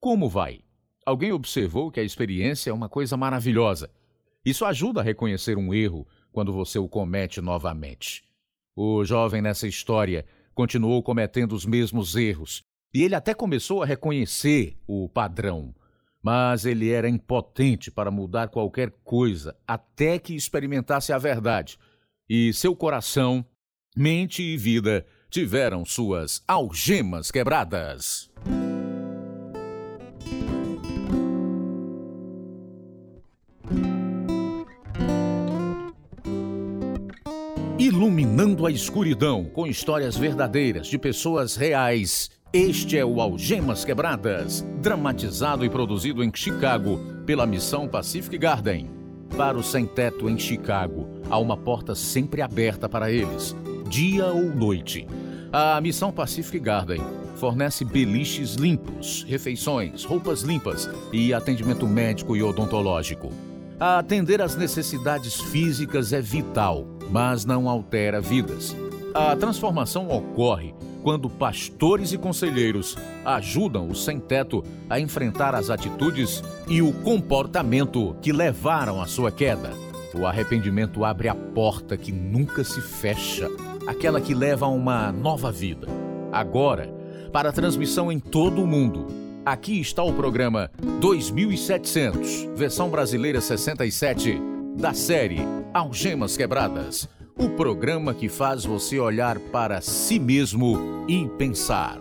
Como vai? Alguém observou que a experiência é uma coisa maravilhosa. Isso ajuda a reconhecer um erro quando você o comete novamente. O jovem nessa história continuou cometendo os mesmos erros e ele até começou a reconhecer o padrão. Mas ele era impotente para mudar qualquer coisa até que experimentasse a verdade. E seu coração, mente e vida tiveram suas algemas quebradas. Iluminando a escuridão com histórias verdadeiras de pessoas reais. Este é o Algemas Quebradas, dramatizado e produzido em Chicago pela Missão Pacific Garden. Para o sem-teto em Chicago, há uma porta sempre aberta para eles, dia ou noite. A Missão Pacific Garden fornece beliches limpos, refeições, roupas limpas e atendimento médico e odontológico. Atender às necessidades físicas é vital, mas não altera vidas. A transformação ocorre quando pastores e conselheiros ajudam o sem-teto a enfrentar as atitudes e o comportamento que levaram à sua queda. O arrependimento abre a porta que nunca se fecha, aquela que leva a uma nova vida. Agora, para transmissão em todo o mundo, aqui está o programa 2700, versão brasileira 67, da série Algemas Quebradas o programa que faz você olhar para si mesmo e pensar.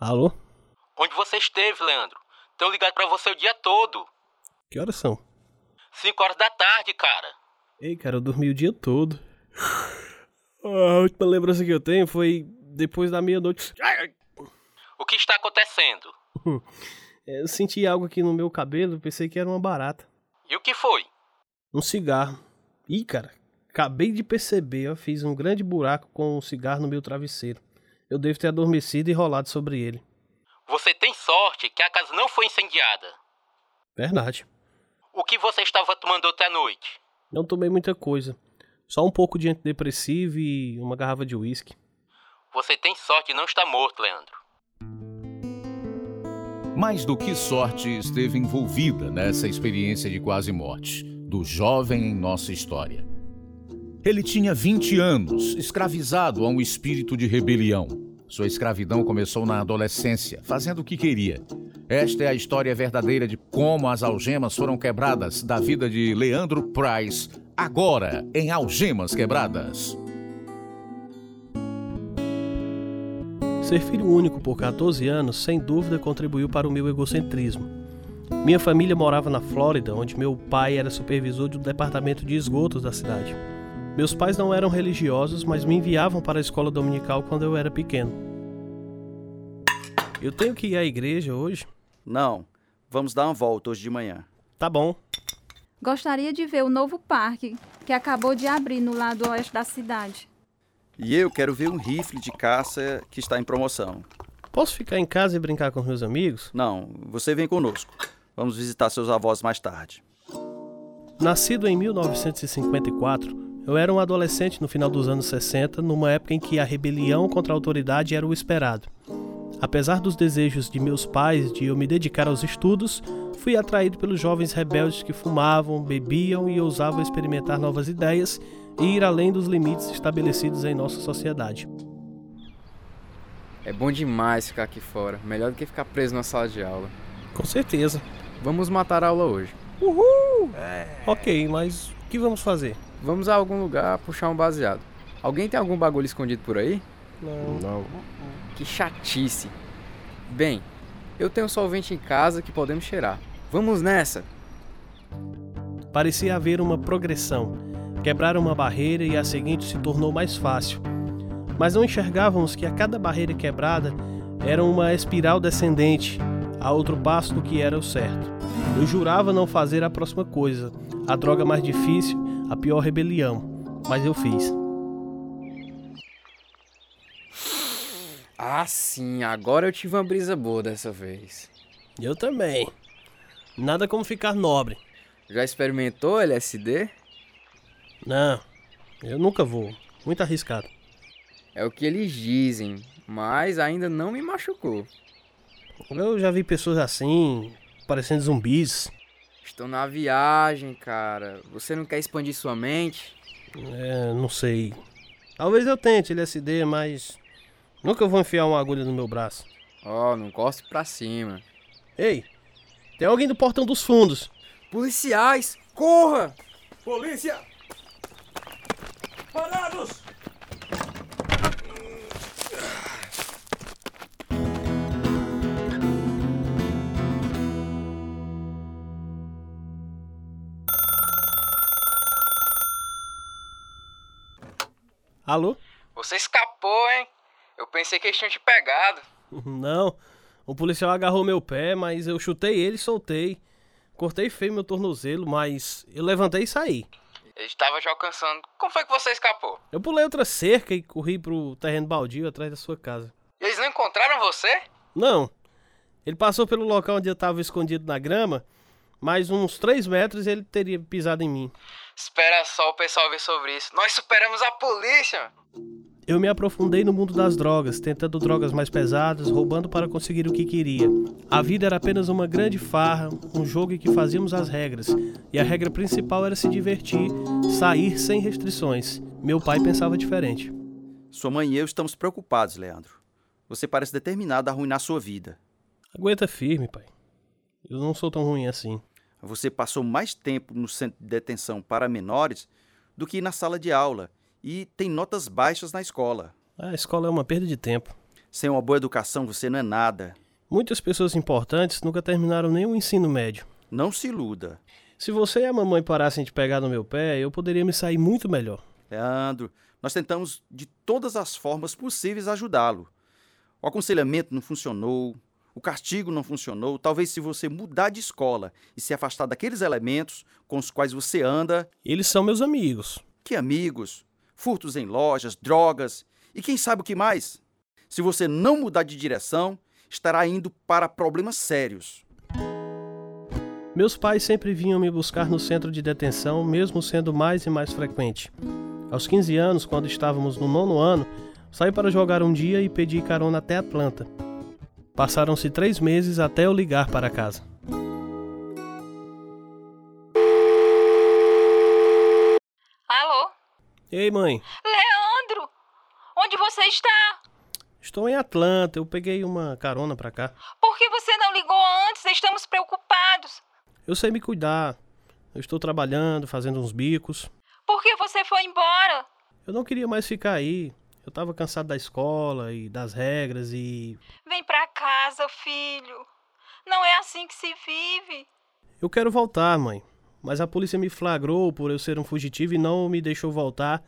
Alô? Onde você esteve, Leandro? Tenho ligado para você o dia todo. Que horas são? Cinco horas da tarde, cara. Ei, cara, eu dormi o dia todo. A última lembrança que eu tenho foi depois da meia-noite. O que está acontecendo? Eu senti algo aqui no meu cabelo, pensei que era uma barata. E o que foi? Um cigarro. Ih, cara, acabei de perceber, eu fiz um grande buraco com um cigarro no meu travesseiro. Eu devo ter adormecido e rolado sobre ele. Você tem sorte que a casa não foi incendiada. Verdade. O que você estava tomando outra noite? Não tomei muita coisa. Só um pouco de antidepressivo e uma garrafa de uísque. Você tem sorte de não estar morto, Leandro. Mais do que sorte esteve envolvida nessa experiência de quase morte do jovem em nossa história. Ele tinha 20 anos, escravizado a um espírito de rebelião. Sua escravidão começou na adolescência, fazendo o que queria. Esta é a história verdadeira de como as algemas foram quebradas da vida de Leandro Price, agora em Algemas Quebradas. Ser filho único por 14 anos, sem dúvida, contribuiu para o meu egocentrismo. Minha família morava na Flórida, onde meu pai era supervisor do departamento de esgotos da cidade. Meus pais não eram religiosos, mas me enviavam para a escola dominical quando eu era pequeno. Eu tenho que ir à igreja hoje? Não. Vamos dar uma volta hoje de manhã. Tá bom. Gostaria de ver o novo parque que acabou de abrir no lado oeste da cidade. E eu quero ver um rifle de caça que está em promoção. Posso ficar em casa e brincar com meus amigos? Não, você vem conosco. Vamos visitar seus avós mais tarde. Nascido em 1954, eu era um adolescente no final dos anos 60, numa época em que a rebelião contra a autoridade era o esperado. Apesar dos desejos de meus pais de eu me dedicar aos estudos, fui atraído pelos jovens rebeldes que fumavam, bebiam e ousavam experimentar novas ideias e ir além dos limites estabelecidos em nossa sociedade. É bom demais ficar aqui fora, melhor do que ficar preso na sala de aula. Com certeza. Vamos matar a aula hoje. Uhul! É. Ok, mas o que vamos fazer? Vamos a algum lugar puxar um baseado. Alguém tem algum bagulho escondido por aí? Não. Não. Que chatice. Bem, eu tenho solvente em casa que podemos cheirar. Vamos nessa! Parecia haver uma progressão. Quebrar uma barreira e a seguinte se tornou mais fácil. Mas não enxergávamos que a cada barreira quebrada era uma espiral descendente, a outro passo do que era o certo. Eu jurava não fazer a próxima coisa, a droga mais difícil, a pior rebelião, mas eu fiz. Ah, sim, agora eu tive uma brisa boa dessa vez. Eu também. Nada como ficar nobre. Já experimentou LSD? Não, eu nunca vou. Muito arriscado. É o que eles dizem, mas ainda não me machucou. Eu já vi pessoas assim, parecendo zumbis. Estou na viagem, cara. Você não quer expandir sua mente? É, não sei. Talvez eu tente LSD, mas nunca vou enfiar uma agulha no meu braço. Ó, oh, não cospe pra cima. Ei, tem alguém do portão dos fundos. Policiais, corra! Polícia! Parados! Alô? Você escapou, hein? Eu pensei que eles tinham te pegado. Não. O policial agarrou meu pé, mas eu chutei ele e soltei. Cortei feio meu tornozelo, mas eu levantei e saí. Ele estava te alcançando. Como foi que você escapou? Eu pulei outra cerca e corri pro terreno baldio atrás da sua casa. E eles não encontraram você? Não. Ele passou pelo local onde eu estava escondido na grama, mas uns 3 metros ele teria pisado em mim. Espera só o pessoal ver sobre isso. Nós superamos a polícia! Eu me aprofundei no mundo das drogas, tentando drogas mais pesadas, roubando para conseguir o que queria. A vida era apenas uma grande farra, um jogo em que fazíamos as regras, e a regra principal era se divertir, sair sem restrições. Meu pai pensava diferente. Sua mãe e eu estamos preocupados, Leandro. Você parece determinado a arruinar sua vida. Aguenta firme, pai. Eu não sou tão ruim assim. Você passou mais tempo no centro de detenção para menores do que na sala de aula e tem notas baixas na escola. A escola é uma perda de tempo. Sem uma boa educação você não é nada. Muitas pessoas importantes nunca terminaram nem o ensino médio. Não se iluda. Se você e a mamãe parassem de pegar no meu pé, eu poderia me sair muito melhor. Leandro, nós tentamos de todas as formas possíveis ajudá-lo. O aconselhamento não funcionou, o castigo não funcionou. Talvez se você mudar de escola e se afastar daqueles elementos com os quais você anda. Eles são meus amigos. Que amigos? Furtos em lojas, drogas e quem sabe o que mais? Se você não mudar de direção, estará indo para problemas sérios. Meus pais sempre vinham me buscar no centro de detenção, mesmo sendo mais e mais frequente. Aos 15 anos, quando estávamos no nono ano, saí para jogar um dia e pedi carona até Atlanta. Passaram-se três meses até eu ligar para casa. Ei, mãe. Leandro! Onde você está? Estou em Atlanta. Eu peguei uma carona para cá. Por que você não ligou antes? Estamos preocupados. Eu sei me cuidar. Eu estou trabalhando, fazendo uns bicos. Por que você foi embora? Eu não queria mais ficar aí. Eu estava cansado da escola e das regras e. Vem pra casa, filho. Não é assim que se vive. Eu quero voltar, mãe. Mas a polícia me flagrou por eu ser um fugitivo e não me deixou voltar,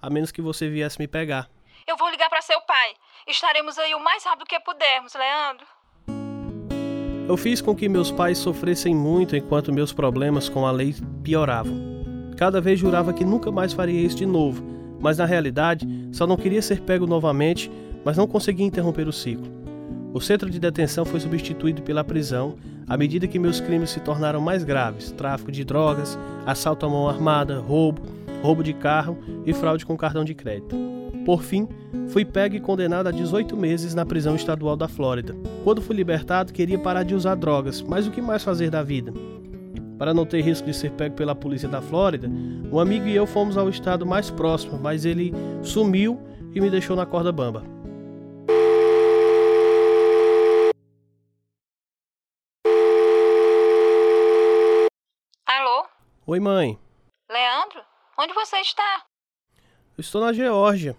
a menos que você viesse me pegar. Eu vou ligar para seu pai. Estaremos aí o mais rápido que pudermos, Leandro. Eu fiz com que meus pais sofressem muito enquanto meus problemas com a lei pioravam. Cada vez jurava que nunca mais faria isso de novo, mas na realidade só não queria ser pego novamente, mas não conseguia interromper o ciclo. O centro de detenção foi substituído pela prisão à medida que meus crimes se tornaram mais graves: tráfico de drogas, assalto à mão armada, roubo, roubo de carro e fraude com cartão de crédito. Por fim, fui pego e condenado a 18 meses na prisão estadual da Flórida. Quando fui libertado, queria parar de usar drogas, mas o que mais fazer da vida? Para não ter risco de ser pego pela polícia da Flórida, um amigo e eu fomos ao estado mais próximo, mas ele sumiu e me deixou na corda bamba. Oi, mãe. Leandro? Onde você está? Eu estou na Geórgia.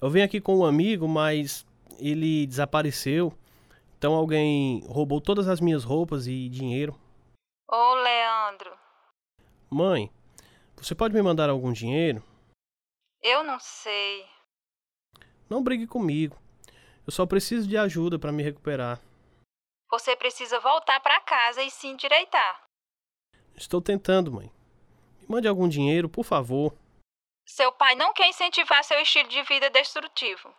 Eu venho aqui com um amigo, mas ele desapareceu. Então alguém roubou todas as minhas roupas e dinheiro. Ô, oh, Leandro. Mãe, você pode me mandar algum dinheiro? Eu não sei. Não brigue comigo. Eu só preciso de ajuda para me recuperar. Você precisa voltar para casa e se endireitar. Estou tentando, mãe. Me mande algum dinheiro, por favor. Seu pai não quer incentivar seu estilo de vida destrutivo.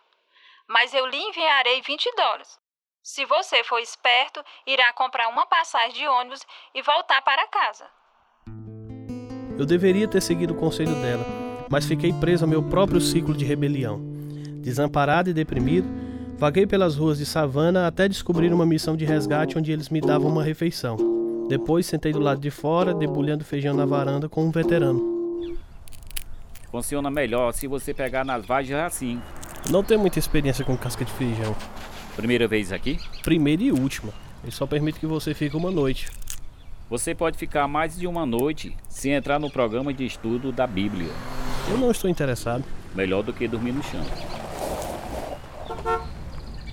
Mas eu lhe enviarei 20 dólares. Se você for esperto, irá comprar uma passagem de ônibus e voltar para casa. Eu deveria ter seguido o conselho dela, mas fiquei preso ao meu próprio ciclo de rebelião. Desamparado e deprimido, vaguei pelas ruas de Savana até descobrir uma missão de resgate onde eles me davam uma refeição. Depois sentei do lado de fora, debulhando feijão na varanda com um veterano. Funciona melhor se você pegar nas vagens assim. Não tenho muita experiência com casca de feijão. Primeira vez aqui? Primeira e última. Ele só permite que você fique uma noite. Você pode ficar mais de uma noite se entrar no programa de estudo da Bíblia. Eu não estou interessado. Melhor do que dormir no chão.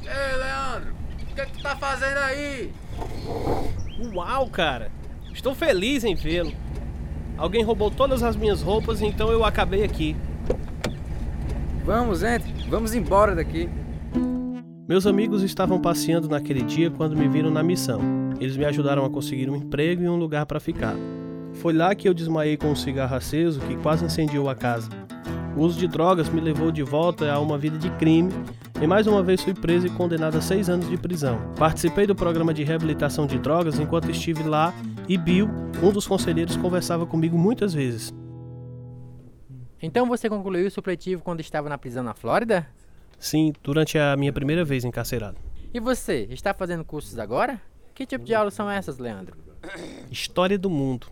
Ei, Leandro, o que, é que tu tá fazendo aí? Uau, cara! Estou feliz em vê-lo. Alguém roubou todas as minhas roupas, então eu acabei aqui. Vamos, entre. Vamos embora daqui. Meus amigos estavam passeando naquele dia quando me viram na missão. Eles me ajudaram a conseguir um emprego e um lugar para ficar. Foi lá que eu desmaiei com um cigarro aceso que quase incendiou a casa. O uso de drogas me levou de volta a uma vida de crime e mais uma vez fui preso e condenado a seis anos de prisão. Participei do programa de reabilitação de drogas enquanto estive lá e Bill, um dos conselheiros, conversava comigo muitas vezes. Então você concluiu o supletivo quando estava na prisão na Flórida? Sim, durante a minha primeira vez encarcerado. E você, está fazendo cursos agora? Que tipo de aulas são essas, Leandro? História do mundo.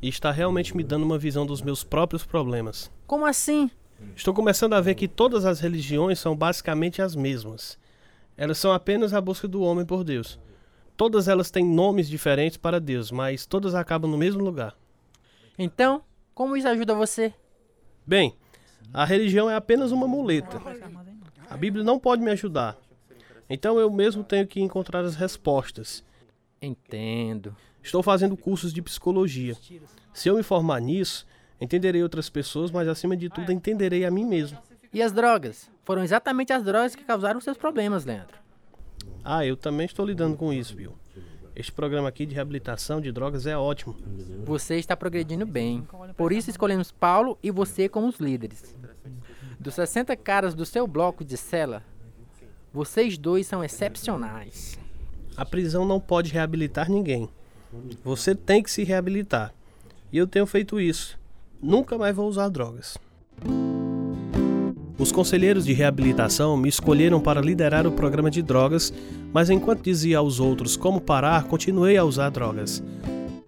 E está realmente me dando uma visão dos meus próprios problemas. Como assim? Estou começando a ver que todas as religiões são basicamente as mesmas. Elas são apenas a busca do homem por Deus. Todas elas têm nomes diferentes para Deus, mas todas acabam no mesmo lugar. Então, como isso ajuda você? Bem, a religião é apenas uma muleta. A Bíblia não pode me ajudar. Então eu mesmo tenho que encontrar as respostas. Entendo. Estou fazendo cursos de psicologia. Se eu me formar nisso, entenderei outras pessoas, mas acima de tudo entenderei a mim mesmo. E as drogas? Foram exatamente as drogas que causaram seus problemas, Leandro. Ah, eu também estou lidando com isso, Bill. Este programa aqui de reabilitação de drogas é ótimo. Você está progredindo bem. Por isso escolhemos Paulo e você como os líderes. Dos 60 caras do seu bloco de cela, vocês dois são excepcionais. A prisão não pode reabilitar ninguém. Você tem que se reabilitar. E eu tenho feito isso. Nunca mais vou usar drogas. Os conselheiros de reabilitação me escolheram para liderar o programa de drogas, mas enquanto dizia aos outros como parar, continuei a usar drogas.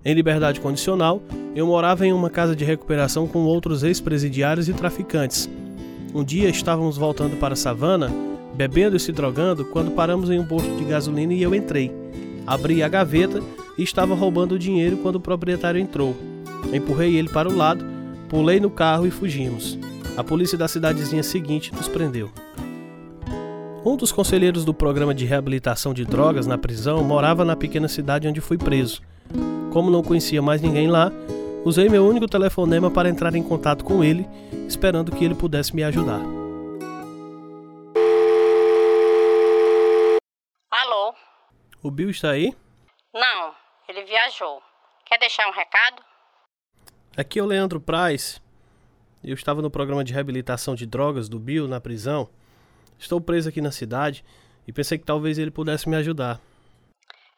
Em liberdade condicional, eu morava em uma casa de recuperação com outros ex-presidiários e traficantes. Um dia estávamos voltando para a savana, bebendo e se drogando, quando paramos em um posto de gasolina e eu entrei. Abri a gaveta e estava roubando o dinheiro quando o proprietário entrou. Empurrei ele para o lado, pulei no carro e fugimos. A polícia da cidadezinha seguinte nos prendeu. Um dos conselheiros do programa de reabilitação de drogas na prisão morava na pequena cidade onde fui preso. Como não conhecia mais ninguém lá, Usei meu único telefonema para entrar em contato com ele, esperando que ele pudesse me ajudar. Alô? O Bill está aí? Não, ele viajou. Quer deixar um recado? Aqui é o Leandro Praz. Eu estava no programa de reabilitação de drogas do Bill na prisão. Estou preso aqui na cidade e pensei que talvez ele pudesse me ajudar.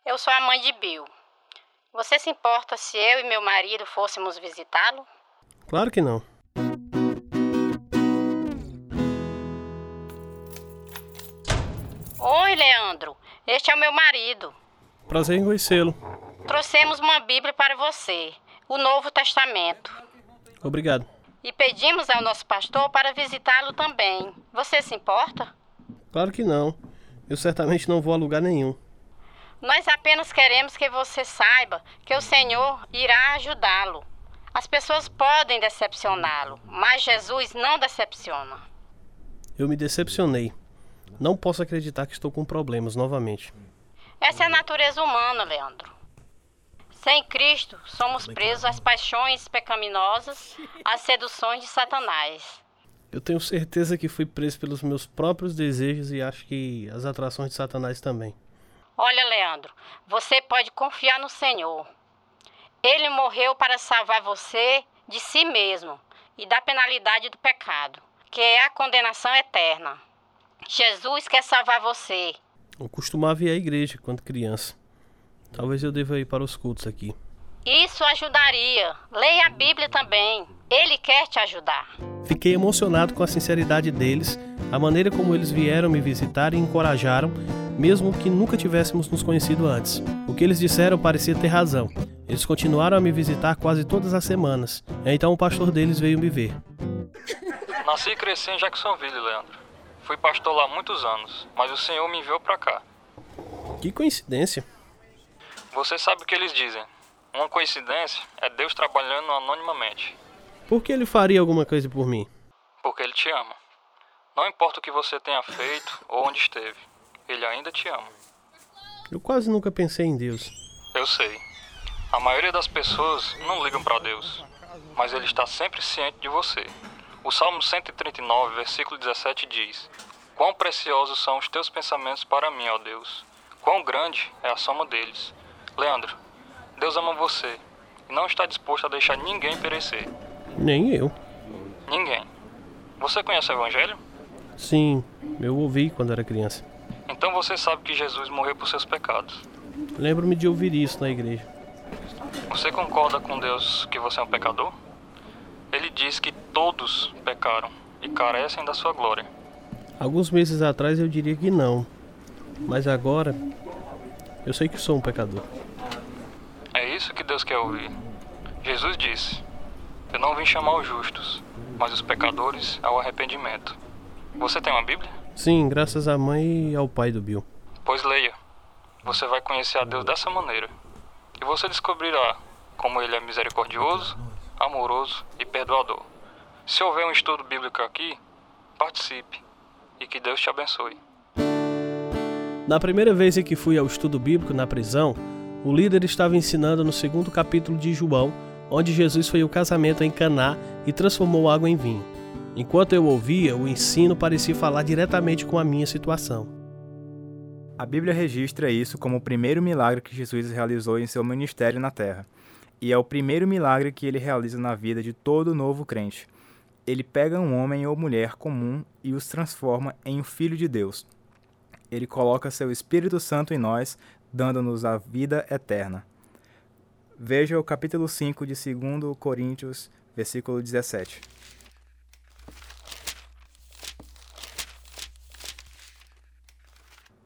Eu sou a mãe de Bill. Você se importa se eu e meu marido fôssemos visitá-lo? Claro que não. Oi, Leandro. Este é o meu marido. Prazer em conhecê-lo. Trouxemos uma Bíblia para você, o Novo Testamento. Obrigado. E pedimos ao nosso pastor para visitá-lo também. Você se importa? Claro que não. Eu certamente não vou a lugar nenhum. Nós apenas queremos que você saiba que o Senhor irá ajudá-lo. As pessoas podem decepcioná-lo, mas Jesus não decepciona. Eu me decepcionei. Não posso acreditar que estou com problemas novamente. Essa é a natureza humana, Leandro. Sem Cristo, somos presos às paixões pecaminosas, às seduções de Satanás. Eu tenho certeza que fui preso pelos meus próprios desejos e acho que as atrações de Satanás também. Olha, Leandro, você pode confiar no Senhor. Ele morreu para salvar você de si mesmo e da penalidade do pecado, que é a condenação eterna. Jesus quer salvar você. Eu costumava ir à igreja quando criança. Talvez eu deva ir para os cultos aqui. Isso ajudaria. Leia a Bíblia também. Ele quer te ajudar. Fiquei emocionado com a sinceridade deles, a maneira como eles vieram me visitar e encorajaram, mesmo que nunca tivéssemos nos conhecido antes. O que eles disseram parecia ter razão. Eles continuaram a me visitar quase todas as semanas. Então o pastor deles veio me ver. Nasci e cresci em Jacksonville, Leandro. Fui pastor lá há muitos anos, mas o Senhor me enviou para cá. Que coincidência. Você sabe o que eles dizem. Uma coincidência é Deus trabalhando anonimamente. Por que ele faria alguma coisa por mim? Porque ele te ama. Não importa o que você tenha feito ou onde esteve, ele ainda te ama. Eu quase nunca pensei em Deus. Eu sei. A maioria das pessoas não ligam para Deus, mas ele está sempre ciente de você. O Salmo 139, versículo 17 diz: Quão preciosos são os teus pensamentos para mim, ó Deus. Quão grande é a soma deles. Leandro, Deus ama você e não está disposto a deixar ninguém perecer. Nem eu. Ninguém. Você conhece o Evangelho? Sim, eu ouvi quando era criança. Então você sabe que Jesus morreu por seus pecados. Lembro-me de ouvir isso na igreja. Você concorda com Deus que você é um pecador? Ele diz que todos pecaram e carecem da sua glória. Alguns meses atrás eu diria que não, mas agora eu sei que sou um pecador. É isso que Deus quer ouvir. Jesus disse: Eu não vim chamar os justos, mas os pecadores ao arrependimento. Você tem uma Bíblia? Sim, graças à mãe e ao pai do Bill. Pois leia. Você vai conhecer a Deus dessa maneira. E você descobrirá como ele é misericordioso, amoroso e perdoador. Se houver um estudo bíblico aqui, participe e que Deus te abençoe. Na primeira vez em que fui ao estudo bíblico na prisão, o líder estava ensinando no segundo capítulo de João, onde Jesus foi ao casamento em Caná e transformou água em vinho. Enquanto eu ouvia, o ensino parecia falar diretamente com a minha situação. A Bíblia registra isso como o primeiro milagre que Jesus realizou em seu ministério na terra e é o primeiro milagre que ele realiza na vida de todo novo crente. Ele pega um homem ou mulher comum e os transforma em um filho de Deus. Ele coloca seu Espírito Santo em nós, dando-nos a vida eterna. Veja o capítulo 5 de 2 Coríntios, versículo 17.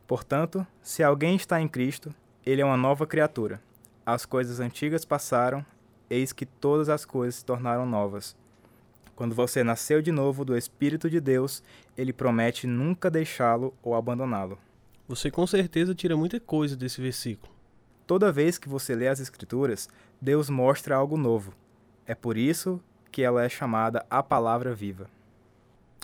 Portanto, se alguém está em Cristo, ele é uma nova criatura as coisas antigas passaram, eis que todas as coisas se tornaram novas. Quando você nasceu de novo do Espírito de Deus, ele promete nunca deixá-lo ou abandoná-lo. Você com certeza tira muita coisa desse versículo. Toda vez que você lê as Escrituras, Deus mostra algo novo. É por isso que ela é chamada a Palavra Viva.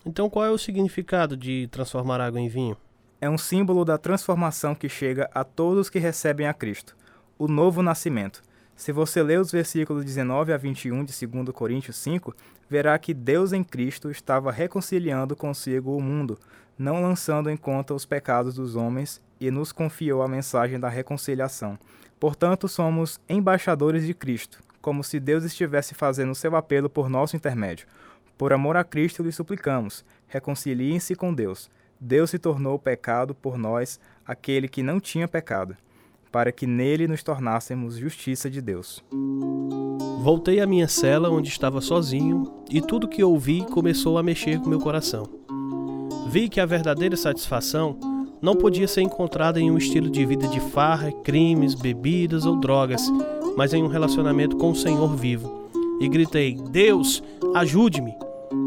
Então, qual é o significado de transformar água em vinho? É um símbolo da transformação que chega a todos que recebem a Cristo o novo nascimento. Se você ler os versículos 19 a 21 de 2 Coríntios 5, verá que Deus em Cristo estava reconciliando consigo o mundo, não lançando em conta os pecados dos homens, e nos confiou a mensagem da reconciliação. Portanto, somos embaixadores de Cristo, como se Deus estivesse fazendo seu apelo por nosso intermédio. Por amor a Cristo lhe suplicamos, reconciliem-se com Deus. Deus se tornou pecado por nós, aquele que não tinha pecado para que nele nos tornássemos justiça de Deus. Voltei à minha cela onde estava sozinho e tudo que ouvi começou a mexer com meu coração. Vi que a verdadeira satisfação não podia ser encontrada em um estilo de vida de farra, crimes, bebidas ou drogas, mas em um relacionamento com o Senhor vivo. E gritei: Deus, ajude-me!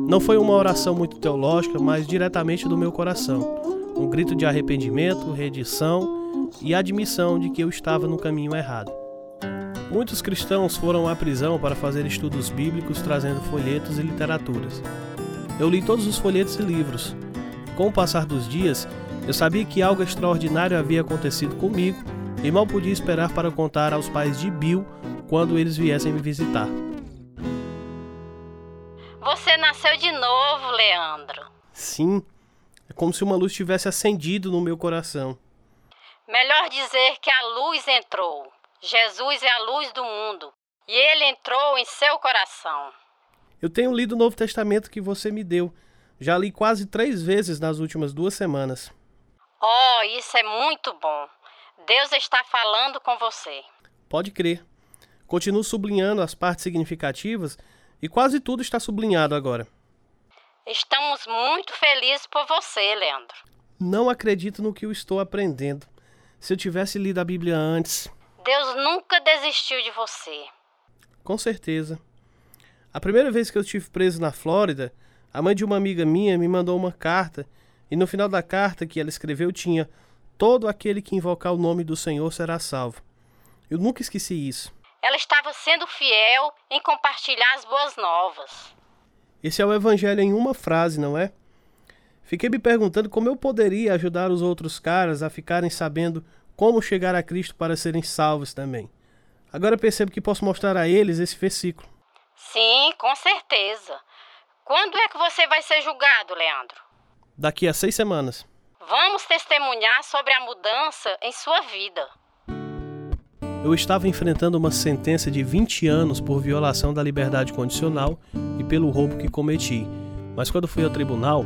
Não foi uma oração muito teológica, mas diretamente do meu coração. Um grito de arrependimento, redição e admissão de que eu estava no caminho errado. Muitos cristãos foram à prisão para fazer estudos bíblicos trazendo folhetos e literaturas. Eu li todos os folhetos e livros. Com o passar dos dias, eu sabia que algo extraordinário havia acontecido comigo e mal podia esperar para contar aos pais de Bill quando eles viessem me visitar. Você nasceu de novo, Leandro. Sim, é como se uma luz tivesse acendido no meu coração. Melhor dizer que a luz entrou. Jesus é a luz do mundo e ele entrou em seu coração. Eu tenho lido o Novo Testamento que você me deu. Já li quase três vezes nas últimas duas semanas. Oh, isso é muito bom. Deus está falando com você. Pode crer. Continuo sublinhando as partes significativas e quase tudo está sublinhado agora. Estamos muito felizes por você, Leandro. Não acredito no que eu estou aprendendo. Se eu tivesse lido a Bíblia antes. Deus nunca desistiu de você. Com certeza. A primeira vez que eu estive preso na Flórida, a mãe de uma amiga minha me mandou uma carta e no final da carta que ela escreveu tinha: Todo aquele que invocar o nome do Senhor será salvo. Eu nunca esqueci isso. Ela estava sendo fiel em compartilhar as boas novas. Esse é o Evangelho em uma frase, não é? Fiquei me perguntando como eu poderia ajudar os outros caras a ficarem sabendo como chegar a Cristo para serem salvos também. Agora percebo que posso mostrar a eles esse versículo. Sim, com certeza. Quando é que você vai ser julgado, Leandro? Daqui a seis semanas. Vamos testemunhar sobre a mudança em sua vida. Eu estava enfrentando uma sentença de 20 anos por violação da liberdade condicional e pelo roubo que cometi. Mas quando fui ao tribunal,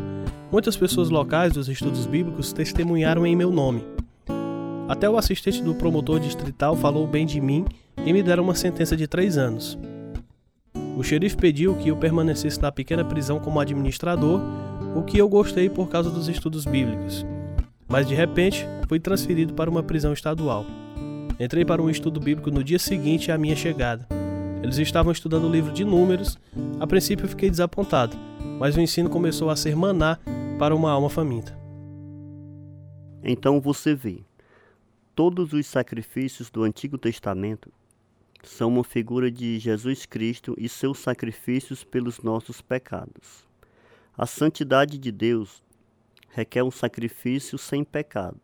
muitas pessoas locais dos estudos bíblicos testemunharam em meu nome. Até o assistente do promotor distrital falou bem de mim e me deram uma sentença de três anos. O xerife pediu que eu permanecesse na pequena prisão como administrador, o que eu gostei por causa dos estudos bíblicos. Mas de repente, fui transferido para uma prisão estadual. Entrei para um estudo bíblico no dia seguinte à minha chegada. Eles estavam estudando o livro de Números. A princípio, fiquei desapontado, mas o ensino começou a ser maná para uma alma faminta. Então você vê, todos os sacrifícios do Antigo Testamento são uma figura de Jesus Cristo e seus sacrifícios pelos nossos pecados. A santidade de Deus requer um sacrifício sem pecado.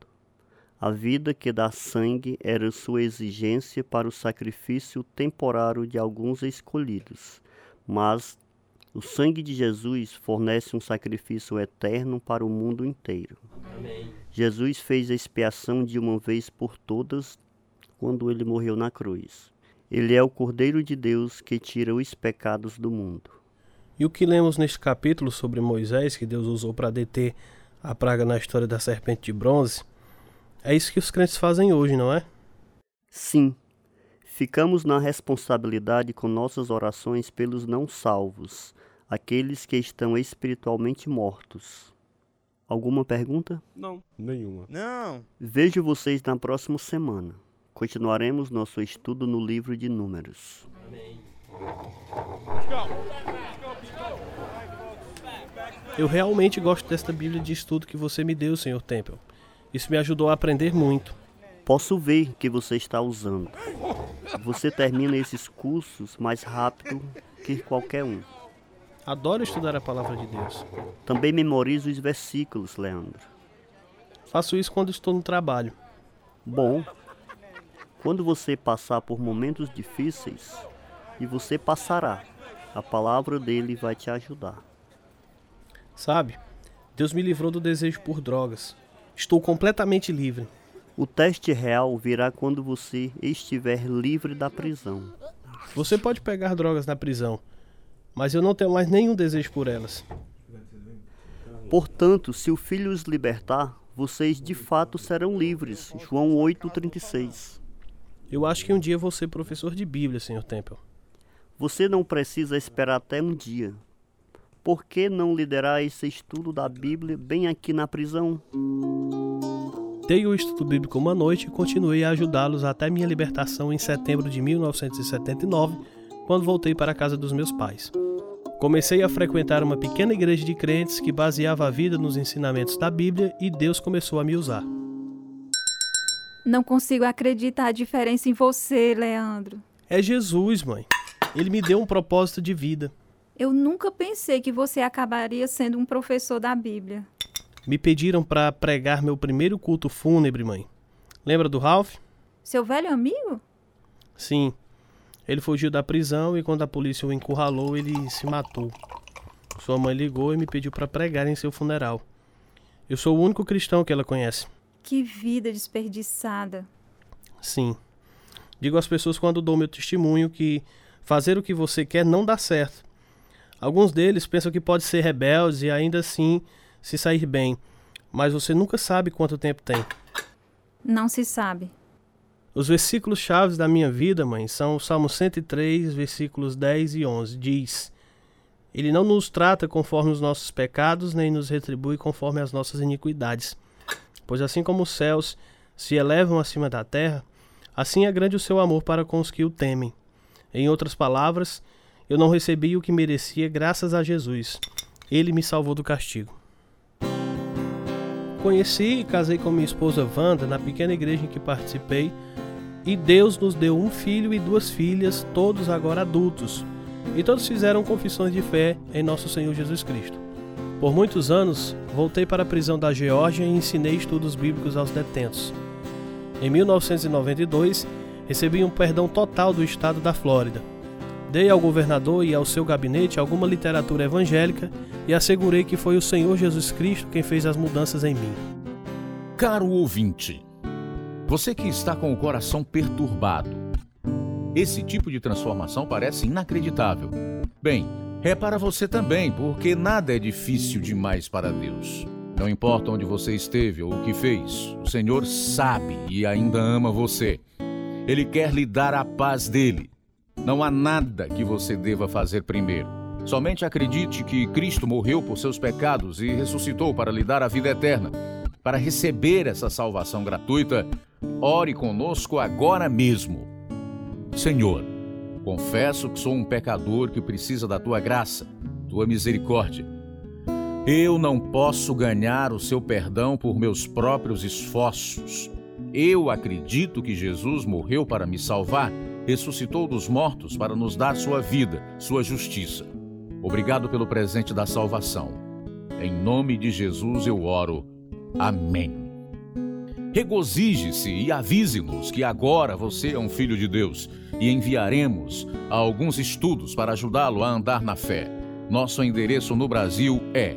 A vida que dá sangue era sua exigência para o sacrifício temporário de alguns escolhidos, mas o sangue de Jesus fornece um sacrifício eterno para o mundo inteiro. Amém. Jesus fez a expiação de uma vez por todas quando ele morreu na cruz. Ele é o Cordeiro de Deus que tira os pecados do mundo. E o que lemos neste capítulo sobre Moisés, que Deus usou para deter a praga na história da serpente de bronze, é isso que os crentes fazem hoje, não é? Sim. Ficamos na responsabilidade com nossas orações pelos não salvos, aqueles que estão espiritualmente mortos. Alguma pergunta? Não, nenhuma. Não. Vejo vocês na próxima semana. Continuaremos nosso estudo no livro de Números. Amém. Eu realmente gosto desta Bíblia de estudo que você me deu, Sr. Temple. Isso me ajudou a aprender muito. Posso ver que você está usando. Você termina esses cursos mais rápido que qualquer um. Adoro estudar a palavra de Deus. Também memorizo os versículos, Leandro. Faço isso quando estou no trabalho. Bom, quando você passar por momentos difíceis, e você passará, a palavra dele vai te ajudar. Sabe, Deus me livrou do desejo por drogas. Estou completamente livre. O teste real virá quando você estiver livre da prisão. Você pode pegar drogas na prisão, mas eu não tenho mais nenhum desejo por elas. Portanto, se o Filho os libertar, vocês de fato serão livres. João 8,36. Eu acho que um dia vou ser professor de Bíblia, Sr. Temple. Você não precisa esperar até um dia. Por que não liderar esse estudo da Bíblia bem aqui na prisão? Dei o estudo bíblico uma noite e continuei a ajudá-los até minha libertação em setembro de 1979, quando voltei para a casa dos meus pais. Comecei a frequentar uma pequena igreja de crentes que baseava a vida nos ensinamentos da Bíblia e Deus começou a me usar. Não consigo acreditar a diferença em você, Leandro. É Jesus, mãe. Ele me deu um propósito de vida. Eu nunca pensei que você acabaria sendo um professor da Bíblia. Me pediram para pregar meu primeiro culto fúnebre, mãe. Lembra do Ralph? Seu velho amigo? Sim. Ele fugiu da prisão e quando a polícia o encurralou, ele se matou. Sua mãe ligou e me pediu para pregar em seu funeral. Eu sou o único cristão que ela conhece. Que vida desperdiçada. Sim. Digo às pessoas quando dou meu testemunho que fazer o que você quer não dá certo. Alguns deles pensam que pode ser rebeldes e ainda assim se sair bem. mas você nunca sabe quanto tempo tem. Não se sabe. Os versículos chaves da minha vida, mãe, são o Salmo 103, versículos 10 e 11. Diz: Ele não nos trata conforme os nossos pecados, nem nos retribui conforme as nossas iniquidades. Pois assim como os céus se elevam acima da terra, assim é grande o seu amor para com os que o temem. Em outras palavras, eu não recebi o que merecia graças a Jesus. Ele me salvou do castigo. Conheci e casei com minha esposa Wanda na pequena igreja em que participei, e Deus nos deu um filho e duas filhas, todos agora adultos, e todos fizeram confissões de fé em nosso Senhor Jesus Cristo. Por muitos anos, voltei para a prisão da Geórgia e ensinei estudos bíblicos aos detentos. Em 1992, recebi um perdão total do estado da Flórida. Dei ao governador e ao seu gabinete alguma literatura evangélica e assegurei que foi o Senhor Jesus Cristo quem fez as mudanças em mim. Caro ouvinte, você que está com o coração perturbado, esse tipo de transformação parece inacreditável. Bem, é para você também, porque nada é difícil demais para Deus. Não importa onde você esteve ou o que fez, o Senhor sabe e ainda ama você. Ele quer lhe dar a paz dele. Não há nada que você deva fazer primeiro. Somente acredite que Cristo morreu por seus pecados e ressuscitou para lhe dar a vida eterna. Para receber essa salvação gratuita, ore conosco agora mesmo. Senhor, confesso que sou um pecador que precisa da tua graça, tua misericórdia. Eu não posso ganhar o seu perdão por meus próprios esforços. Eu acredito que Jesus morreu para me salvar, ressuscitou dos mortos para nos dar sua vida, sua justiça. Obrigado pelo presente da salvação. Em nome de Jesus eu oro. Amém. Regozije-se e avise-nos que agora você é um filho de Deus e enviaremos alguns estudos para ajudá-lo a andar na fé. Nosso endereço no Brasil é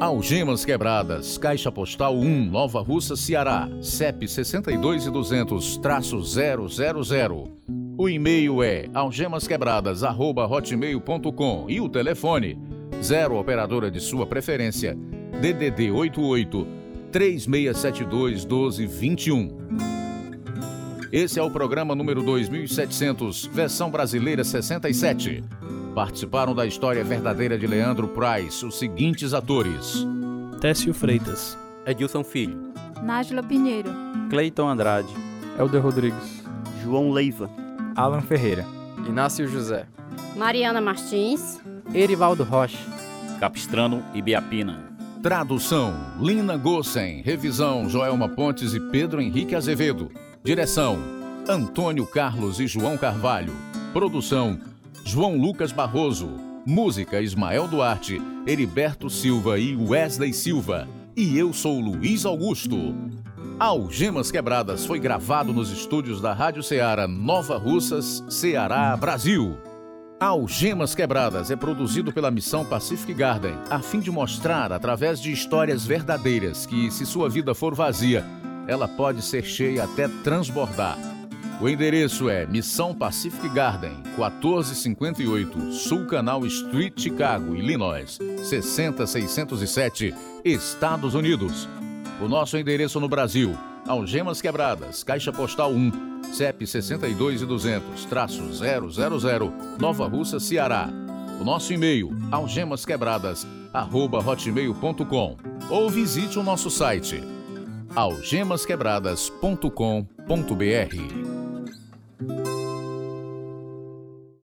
Algemas Quebradas, Caixa Postal 1, Nova Russa, Ceará, CEP 62200-000. O e-mail é algemasquebradas@hotmail.com e o telefone 0 operadora de sua preferência DDD 88 3672 1221. Esse é o programa número 2700, versão brasileira 67. Participaram da história verdadeira de Leandro Price os seguintes atores: Técio Freitas, Edilson Filho, Nájila Pinheiro, Cleiton Andrade, Helder Rodrigues, João Leiva, Alan Ferreira, Inácio José, Mariana Martins, Erivaldo Rocha, Capistrano e Biapina. Tradução: Lina Gossen. Revisão: Joelma Pontes e Pedro Henrique Azevedo. Direção: Antônio Carlos e João Carvalho. Produção: João Lucas Barroso. Música: Ismael Duarte, Heriberto Silva e Wesley Silva. E eu sou Luiz Augusto. Algemas Quebradas foi gravado nos estúdios da Rádio Ceará Nova Russas, Ceará, Brasil. Algemas Quebradas é produzido pela Missão Pacific Garden, a fim de mostrar, através de histórias verdadeiras, que se sua vida for vazia, ela pode ser cheia até transbordar. O endereço é Missão Pacific Garden, 1458 Sul Canal Street, Chicago, Illinois, 60607, Estados Unidos. O nosso endereço no Brasil, Algemas Quebradas, Caixa Postal 1, CEP 62200-000, Nova Russa, Ceará. O nosso e-mail, algemasquebradas@hotmail.com ou visite o nosso site algemasquebradas.com.br.